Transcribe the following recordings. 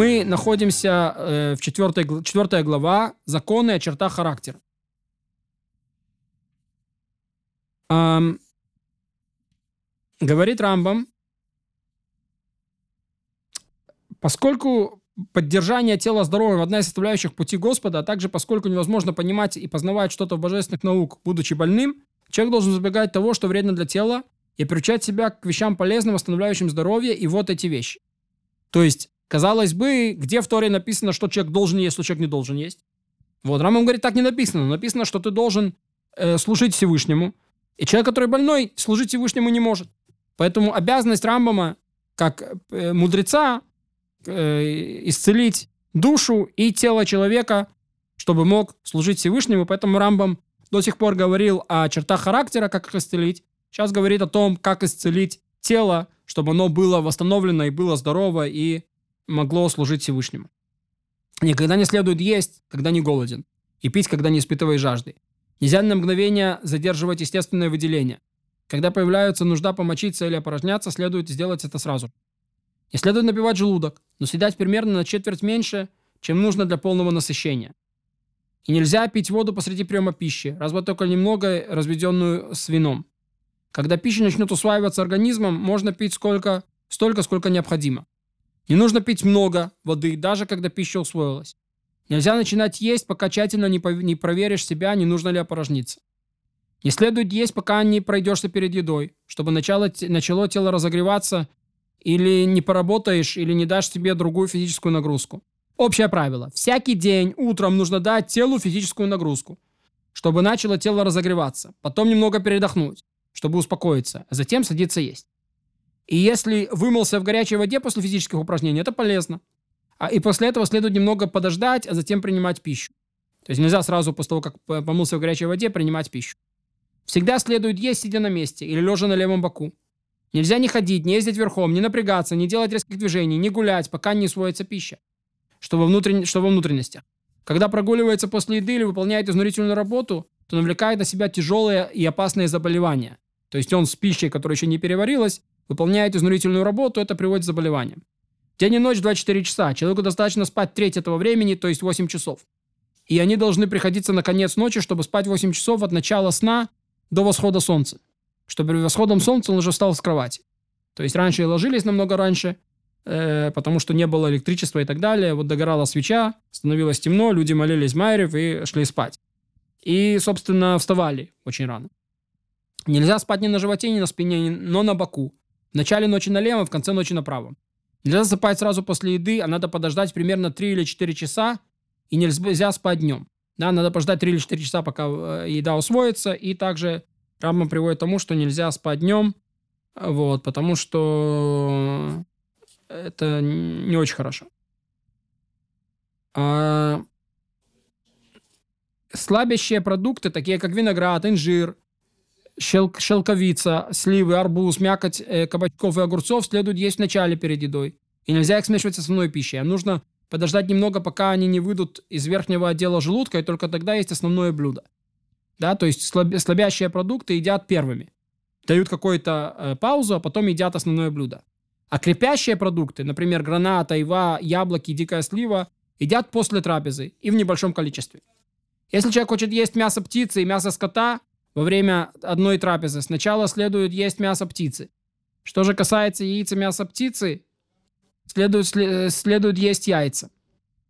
мы находимся э, в 4, 4 глава «Законы о чертах характера». Эм, говорит Рамбам, поскольку поддержание тела здоровым – одна из составляющих пути Господа, а также поскольку невозможно понимать и познавать что-то в божественных наук, будучи больным, человек должен избегать того, что вредно для тела, и приучать себя к вещам полезным, восстанавливающим здоровье, и вот эти вещи. То есть, казалось бы, где в Торе написано, что человек должен есть, что человек не должен есть? Вот, Рамам говорит, так не написано. Написано, что ты должен э, служить Всевышнему, и человек, который больной, служить Всевышнему не может. Поэтому обязанность Рамбама, как э, мудреца, э, исцелить душу и тело человека, чтобы мог служить Всевышнему. Поэтому Рамбам до сих пор говорил о чертах характера, как их исцелить. Сейчас говорит о том, как исцелить тело, чтобы оно было восстановлено и было здорово и могло служить Всевышнему. Никогда не следует есть, когда не голоден, и пить, когда не испытываешь жажды. Нельзя на мгновение задерживать естественное выделение. Когда появляется нужда помочиться или опорожняться, следует сделать это сразу. Не следует набивать желудок, но съедать примерно на четверть меньше, чем нужно для полного насыщения. И нельзя пить воду посреди приема пищи, разве только немного разведенную с вином. Когда пища начнет усваиваться организмом, можно пить сколько, столько, сколько необходимо. Не нужно пить много воды, даже когда пища усвоилась. Нельзя начинать есть, пока тщательно не, не проверишь себя, не нужно ли опорожниться. Не следует есть, пока не пройдешься перед едой, чтобы начало, начало тело разогреваться, или не поработаешь, или не дашь себе другую физическую нагрузку. Общее правило. Всякий день утром нужно дать телу физическую нагрузку, чтобы начало тело разогреваться. Потом немного передохнуть, чтобы успокоиться, а затем садиться есть. И если вымылся в горячей воде после физических упражнений, это полезно. А, и после этого следует немного подождать, а затем принимать пищу. То есть нельзя сразу после того, как помылся в горячей воде, принимать пищу. Всегда следует есть, сидя на месте или лежа на левом боку. Нельзя не ходить, не ездить верхом, не напрягаться, не делать резких движений, не гулять, пока не усвоится пища, что во, внутрен... что во внутренностях. Когда прогуливается после еды или выполняет изнурительную работу, то навлекает на себя тяжелые и опасные заболевания. То есть он с пищей, которая еще не переварилась, выполняет изнурительную работу, это приводит к заболеваниям. День и ночь 24 часа. Человеку достаточно спать треть этого времени, то есть 8 часов. И они должны приходиться на конец ночи, чтобы спать 8 часов от начала сна до восхода солнца. Чтобы перед восходом солнца он уже встал с кровати. То есть раньше ложились намного раньше, э, потому что не было электричества и так далее. Вот догорала свеча, становилось темно, люди молились Майрев и шли спать. И, собственно, вставали очень рано. Нельзя спать ни на животе, ни на спине, но на боку. В начале ночи налево, в конце ночи направо. Нельзя засыпать сразу после еды, а надо подождать примерно 3 или 4 часа, и нельзя спать днем. Да, надо подождать 3 или 4 часа, пока э, еда усвоится, и также Рамбам приводит к тому, что нельзя спать днем, вот, потому что это не очень хорошо. А... Слабящие продукты, такие как виноград, инжир, шел, шелковица, сливы, арбуз, мякоть э, кабачков и огурцов следует есть в начале перед едой. И нельзя их смешивать с основной пищей. А нужно подождать немного, пока они не выйдут из верхнего отдела желудка, и только тогда есть основное блюдо. Да, то есть слаб, слабящие продукты едят первыми. Дают какую-то э, паузу, а потом едят основное блюдо. А крепящие продукты, например, граната, айва, яблоки, дикая слива, едят после трапезы и в небольшом количестве. Если человек хочет есть мясо птицы и мясо скота, во время одной трапезы. Сначала следует есть мясо птицы. Что же касается яиц и мяса птицы, следует, следует есть яйца.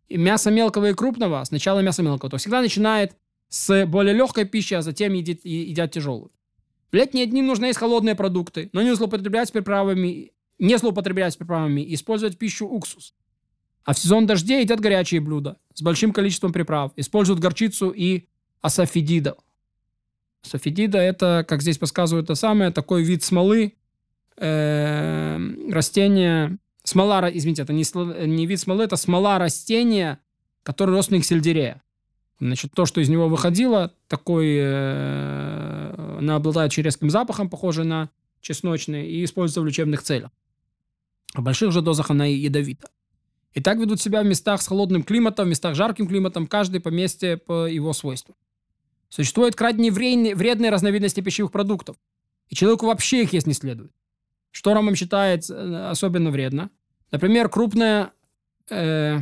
И мясо мелкого и крупного, сначала мясо мелкого, то всегда начинает с более легкой пищи, а затем едит, едят тяжелую. В летние дни нужно есть холодные продукты, но не злоупотреблять приправами, не злоупотреблять приправами, использовать пищу уксус. А в сезон дождей едят горячие блюда с большим количеством приправ, используют горчицу и асафидидов. Софидида это, как здесь подсказывают, то самое, такой вид смолы, э, растения, смола, извините, это не, не вид смолы, это смола растения, который родственник сельдерея. Значит, то, что из него выходило, такой, э, она обладает очень резким запахом, похожий на чесночный, и используется в лечебных целях. В больших же дозах она и ядовита. И так ведут себя в местах с холодным климатом, в местах с жарким климатом, каждый по месте по его свойству. Существуют крайне вредные разновидности пищевых продуктов, и человеку вообще их есть не следует. Что Рамам считает э, особенно вредно? Например, крупная э,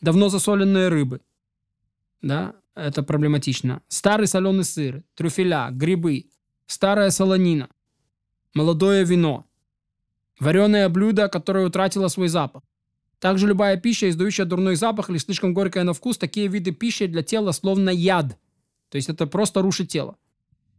давно засоленные рыбы. Да, это проблематично. Старый соленый сыр, трюфеля, грибы, старая солонина, молодое вино, вареное блюдо, которое утратило свой запах. Также любая пища, издающая дурной запах или слишком горькая на вкус, такие виды пищи для тела словно яд. То есть это просто рушит тело.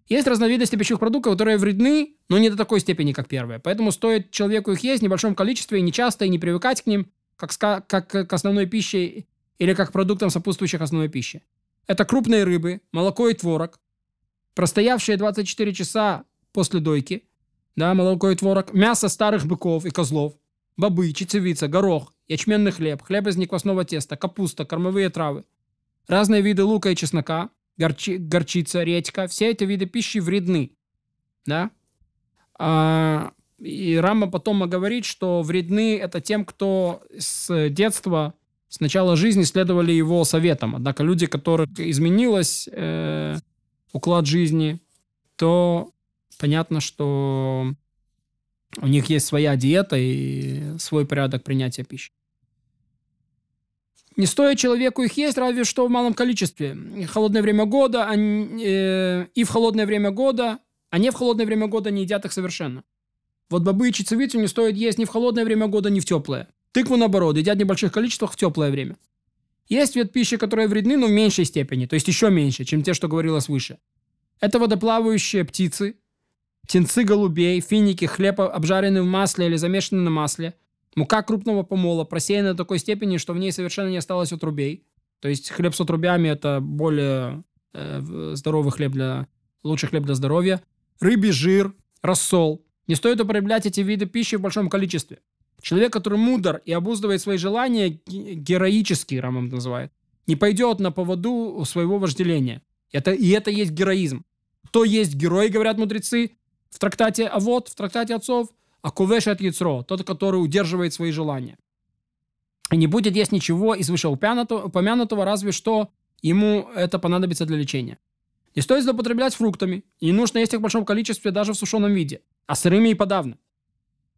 Есть разновидности пищевых продуктов, которые вредны, но не до такой степени, как первые. Поэтому стоит человеку их есть в небольшом количестве и не часто, и не привыкать к ним, как, как к основной пище или как к продуктам, сопутствующих основной пище. Это крупные рыбы, молоко и творог, простоявшие 24 часа после дойки, да, молоко и творог, мясо старых быков и козлов, бобы, чечевица, горох, ячменный хлеб, хлеб из неквасного теста, капуста, кормовые травы, разные виды лука и чеснока, горчи, горчица, редька, все эти виды пищи вредны. Да? А, и Рама потом говорит, что вредны это тем, кто с детства, с начала жизни следовали его советам. Однако люди, которых изменилось э, уклад жизни, то понятно, что у них есть своя диета и свой порядок принятия пищи. Не стоит человеку их есть, разве что в малом количестве. Холодное время года, они, э, и в холодное время года, а не в холодное время года не едят их совершенно. Вот бобы и чечевицу не стоит есть ни в холодное время года, ни в теплое. Тыкву, наоборот, едят в небольших количествах в теплое время. Есть вид пищи, которые вредны, но в меньшей степени, то есть еще меньше, чем те, что говорилось выше. Это водоплавающие птицы, птенцы голубей, финики, хлеб, обжаренный в масле или замешанный на масле, Мука крупного помола просеяна до такой степени, что в ней совершенно не осталось отрубей. То есть хлеб с отрубями – это более э, здоровый хлеб для... лучший хлеб для здоровья. Рыбий жир, рассол. Не стоит употреблять эти виды пищи в большом количестве. Человек, который мудр и обуздывает свои желания, героический, Рамам называет, не пойдет на поводу своего вожделения. Это, и это есть героизм. Кто есть герой, говорят мудрецы, в трактате А вот, в трактате отцов, а кувешет яцро, тот, который удерживает свои желания. И не будет есть ничего из вышеупомянутого, разве что ему это понадобится для лечения. Не стоит злоупотреблять фруктами, не нужно есть их в большом количестве даже в сушеном виде, а сырыми и подавно.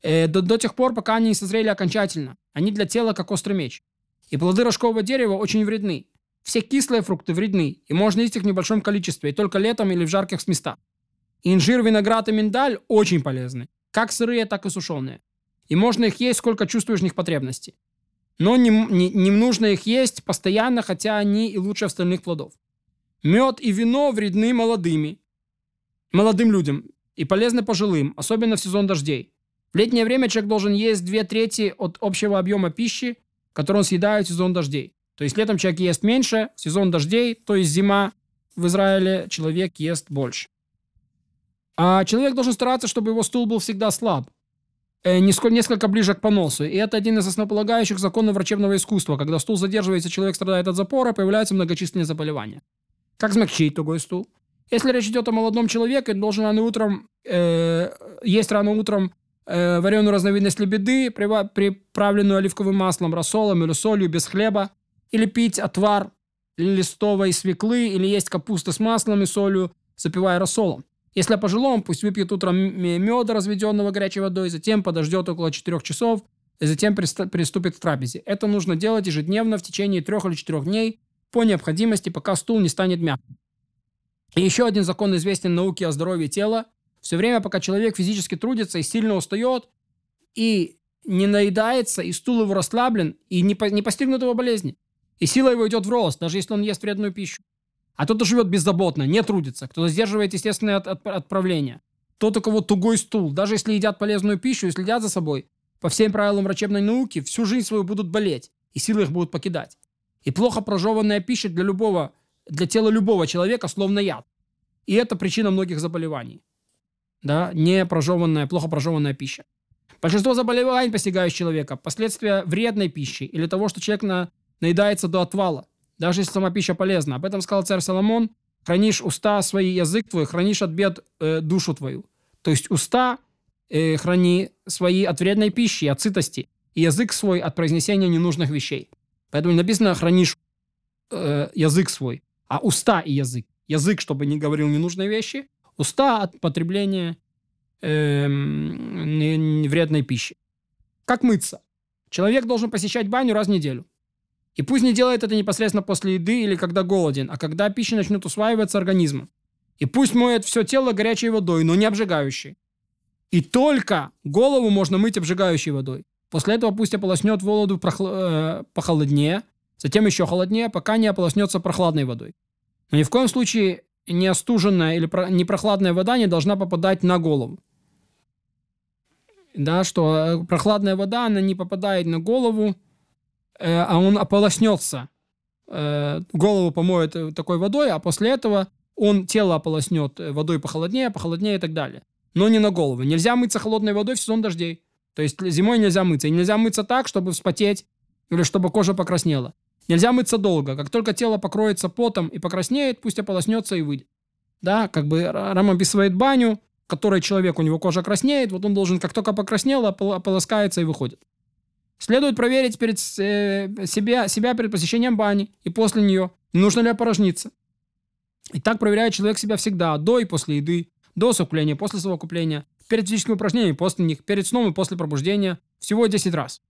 Э, до, до тех пор, пока они не созрели окончательно. Они для тела как острый меч. И плоды рожкового дерева очень вредны. Все кислые фрукты вредны, и можно есть их в небольшом количестве, и только летом или в жарких местах. Инжир, виноград и миндаль очень полезны. Как сырые, так и сушеные. И можно их есть, сколько чувствуешь в них потребности. Но не, не, не нужно их есть постоянно, хотя они и лучше остальных плодов. Мед и вино вредны молодыми, молодым людям и полезны пожилым, особенно в сезон дождей. В летнее время человек должен есть две трети от общего объема пищи, который он съедает в сезон дождей. То есть летом человек ест меньше, в сезон дождей, то есть зима в Израиле человек ест больше. А человек должен стараться, чтобы его стул был всегда слаб, э, несколько ближе к поносу. И это один из основополагающих законов врачебного искусства. Когда стул задерживается, человек страдает от запора, появляются многочисленные заболевания. Как смягчить тугой стул? Если речь идет о молодом человеке, должен рано утром э, есть рано утром э, вареную разновидность лебеды, приправленную оливковым маслом, рассолом или солью, без хлеба, или пить отвар листовой свеклы, или есть капуста с маслом и солью, запивая рассолом. Если пожилому, пусть выпьет утром меда, разведенного горячей водой, затем подождет около 4 часов, и затем приступит к трапезе. Это нужно делать ежедневно в течение трех или четырех дней по необходимости, пока стул не станет мягким. И еще один закон известен науке о здоровье тела. Все время, пока человек физически трудится и сильно устает, и не наедается, и стул его расслаблен, и не, по, не постигнут его болезни. И сила его идет в рост, даже если он ест вредную пищу. А тот, кто живет беззаботно, не трудится, кто сдерживает естественное от, от, отправление. Тот, у кого тугой стул, даже если едят полезную пищу и следят за собой, по всем правилам врачебной науки, всю жизнь свою будут болеть, и силы их будут покидать. И плохо прожеванная пища для любого, для тела любого человека словно яд. И это причина многих заболеваний. Да, не прожеванная, плохо прожеванная пища. Большинство заболеваний, постигающих человека, последствия вредной пищи или того, что человек на, наедается до отвала даже если сама пища полезна. Об этом сказал царь Соломон. Хранишь уста свои, язык твой, хранишь от бед э, душу твою. То есть уста э, храни свои от вредной пищи, от сытости, и язык свой от произнесения ненужных вещей. Поэтому написано хранишь э, язык свой, а уста и язык. Язык, чтобы не говорил ненужные вещи, уста от потребления э, вредной пищи. Как мыться? Человек должен посещать баню раз в неделю. И пусть не делает это непосредственно после еды или когда голоден, а когда пища начнет усваиваться организмом. И пусть моет все тело горячей водой, но не обжигающей. И только голову можно мыть обжигающей водой. После этого пусть ополоснет воду прохл... э, похолоднее, затем еще холоднее, пока не ополоснется прохладной водой. Но ни в коем случае не остуженная или про... не прохладная вода не должна попадать на голову. Да, что э, прохладная вода, она не попадает на голову, э, а он ополоснется. Э, голову помоет э, такой водой, а после этого он тело ополоснет водой похолоднее, похолоднее и так далее. Но не на голову. Нельзя мыться холодной водой в сезон дождей. То есть зимой нельзя мыться. И нельзя мыться так, чтобы вспотеть или чтобы кожа покраснела. Нельзя мыться долго. Как только тело покроется потом и покраснеет, пусть ополоснется и выйдет. Да, как бы Рам описывает баню, которой человек, у него кожа краснеет, вот он должен, как только покраснело, ополоскается и выходит. Следует проверить перед э, себя, себя перед посещением бани и после нее, нужно ли опорожниться. И так проверяет человек себя всегда, до и после еды, до совокупления, после совокупления, перед физическими упражнениями, после них, перед сном и после пробуждения, всего 10 раз.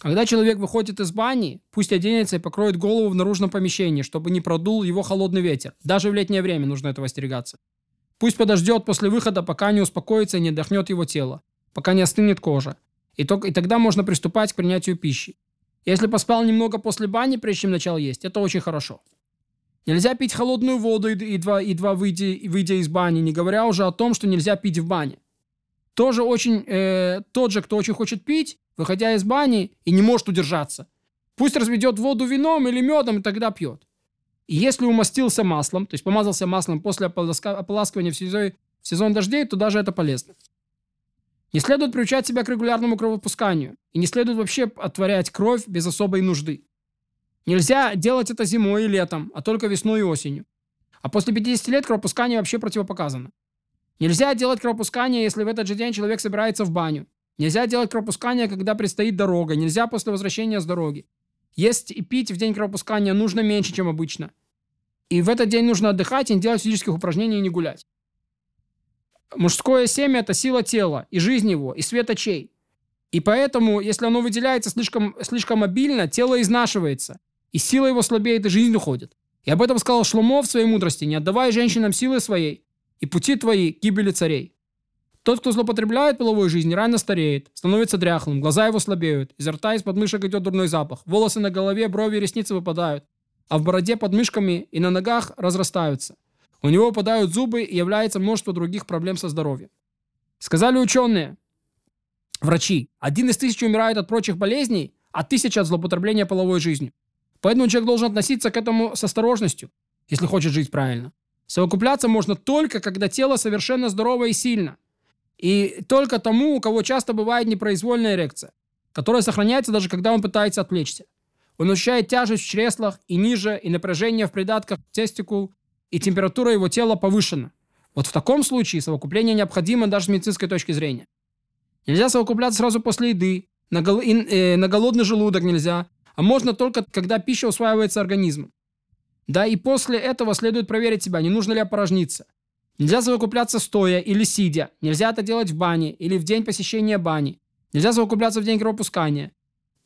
Когда человек выходит из бани, пусть оденется и покроет голову в наружном помещении, чтобы не продул его холодный ветер. Даже в летнее время нужно этого остерегаться. Пусть подождет после выхода, пока не успокоится и не отдохнет его тело, пока не остынет кожа. И, только, и тогда можно приступать к принятию пищи. Если поспал немного после бани, прежде чем начал есть, это очень хорошо. Нельзя пить холодную воду, едва, едва выйдя, выйдя из бани, не говоря уже о том, что нельзя пить в бане. Тоже очень, э, тот же, кто очень хочет пить, выходя из бани и не может удержаться. Пусть разведет воду вином или медом и тогда пьет. И если умастился маслом, то есть помазался маслом после ополаскивания в сезон, в сезон дождей, то даже это полезно. Не следует приучать себя к регулярному кровопусканию. И не следует вообще отворять кровь без особой нужды. Нельзя делать это зимой и летом, а только весной и осенью. А после 50 лет кровопускание вообще противопоказано. Нельзя делать кровопускание, если в этот же день человек собирается в баню. Нельзя делать кровопускание, когда предстоит дорога. Нельзя после возвращения с дороги. Есть и пить в день кровопускания нужно меньше, чем обычно. И в этот день нужно отдыхать и не делать физических упражнений и не гулять. Мужское семя – это сила тела, и жизнь его, и свет очей. И поэтому, если оно выделяется слишком, слишком обильно, тело изнашивается, и сила его слабеет, и жизнь уходит. И об этом сказал Шломо в своей мудрости, не отдавай женщинам силы своей, и пути твои – гибели царей. Тот, кто злоупотребляет половой жизнью, рано стареет, становится дряхлым, глаза его слабеют, изо рта из подмышек идет дурной запах, волосы на голове, брови и ресницы выпадают, а в бороде под мышками и на ногах разрастаются. У него выпадают зубы и является множество других проблем со здоровьем. Сказали ученые, врачи, один из тысячи умирает от прочих болезней, а тысяча от злоупотребления половой жизнью. Поэтому человек должен относиться к этому с осторожностью, если хочет жить правильно. Совокупляться можно только, когда тело совершенно здорово и сильно – и только тому, у кого часто бывает непроизвольная эрекция, которая сохраняется даже когда он пытается отвлечься. Он ощущает тяжесть в чреслах и ниже, и напряжение в придатках тестикул, и температура его тела повышена. Вот в таком случае совокупление необходимо даже с медицинской точки зрения. Нельзя совокупляться сразу после еды, на, гол... э, на голодный желудок нельзя, а можно только, когда пища усваивается организмом. Да, и после этого следует проверить себя, не нужно ли опорожниться. Нельзя совокупляться стоя или сидя. Нельзя это делать в бане или в день посещения бани. Нельзя совокупляться в день кровопускания.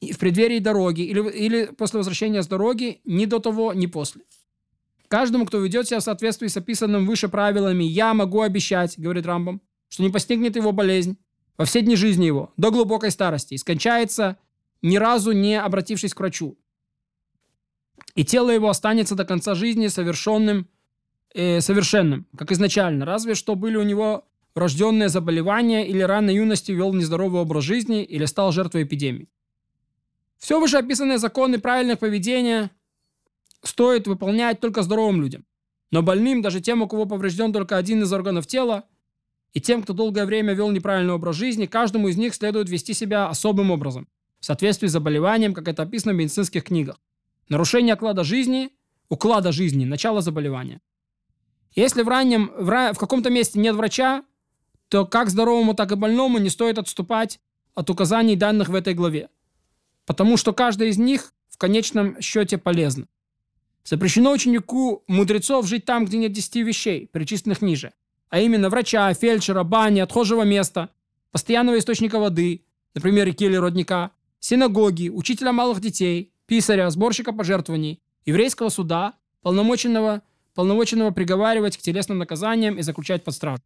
В преддверии дороги или, или после возвращения с дороги ни до того, ни после. Каждому, кто ведет себя в соответствии с описанным выше правилами, я могу обещать, говорит Рамбам, что не постигнет его болезнь во все дни жизни его, до глубокой старости, и скончается, ни разу не обратившись к врачу. И тело его останется до конца жизни совершенным э, совершенным, как изначально, разве что были у него врожденные заболевания или рано юности вел нездоровый образ жизни или стал жертвой эпидемии. Все вышеописанные законы правильного поведения стоит выполнять только здоровым людям. Но больным, даже тем, у кого поврежден только один из органов тела, и тем, кто долгое время вел неправильный образ жизни, каждому из них следует вести себя особым образом, в соответствии с заболеванием, как это описано в медицинских книгах. Нарушение уклада жизни, уклада жизни, начало заболевания – если в раннем, в, в каком-то месте нет врача, то как здоровому, так и больному не стоит отступать от указаний данных в этой главе. Потому что каждая из них в конечном счете полезна. Запрещено ученику мудрецов жить там, где нет десяти вещей, перечисленных ниже. А именно врача, фельдшера, бани, отхожего места, постоянного источника воды, например, реки или родника, синагоги, учителя малых детей, писаря, сборщика пожертвований, еврейского суда, полномоченного, полномоченного приговаривать к телесным наказаниям и заключать под стражу.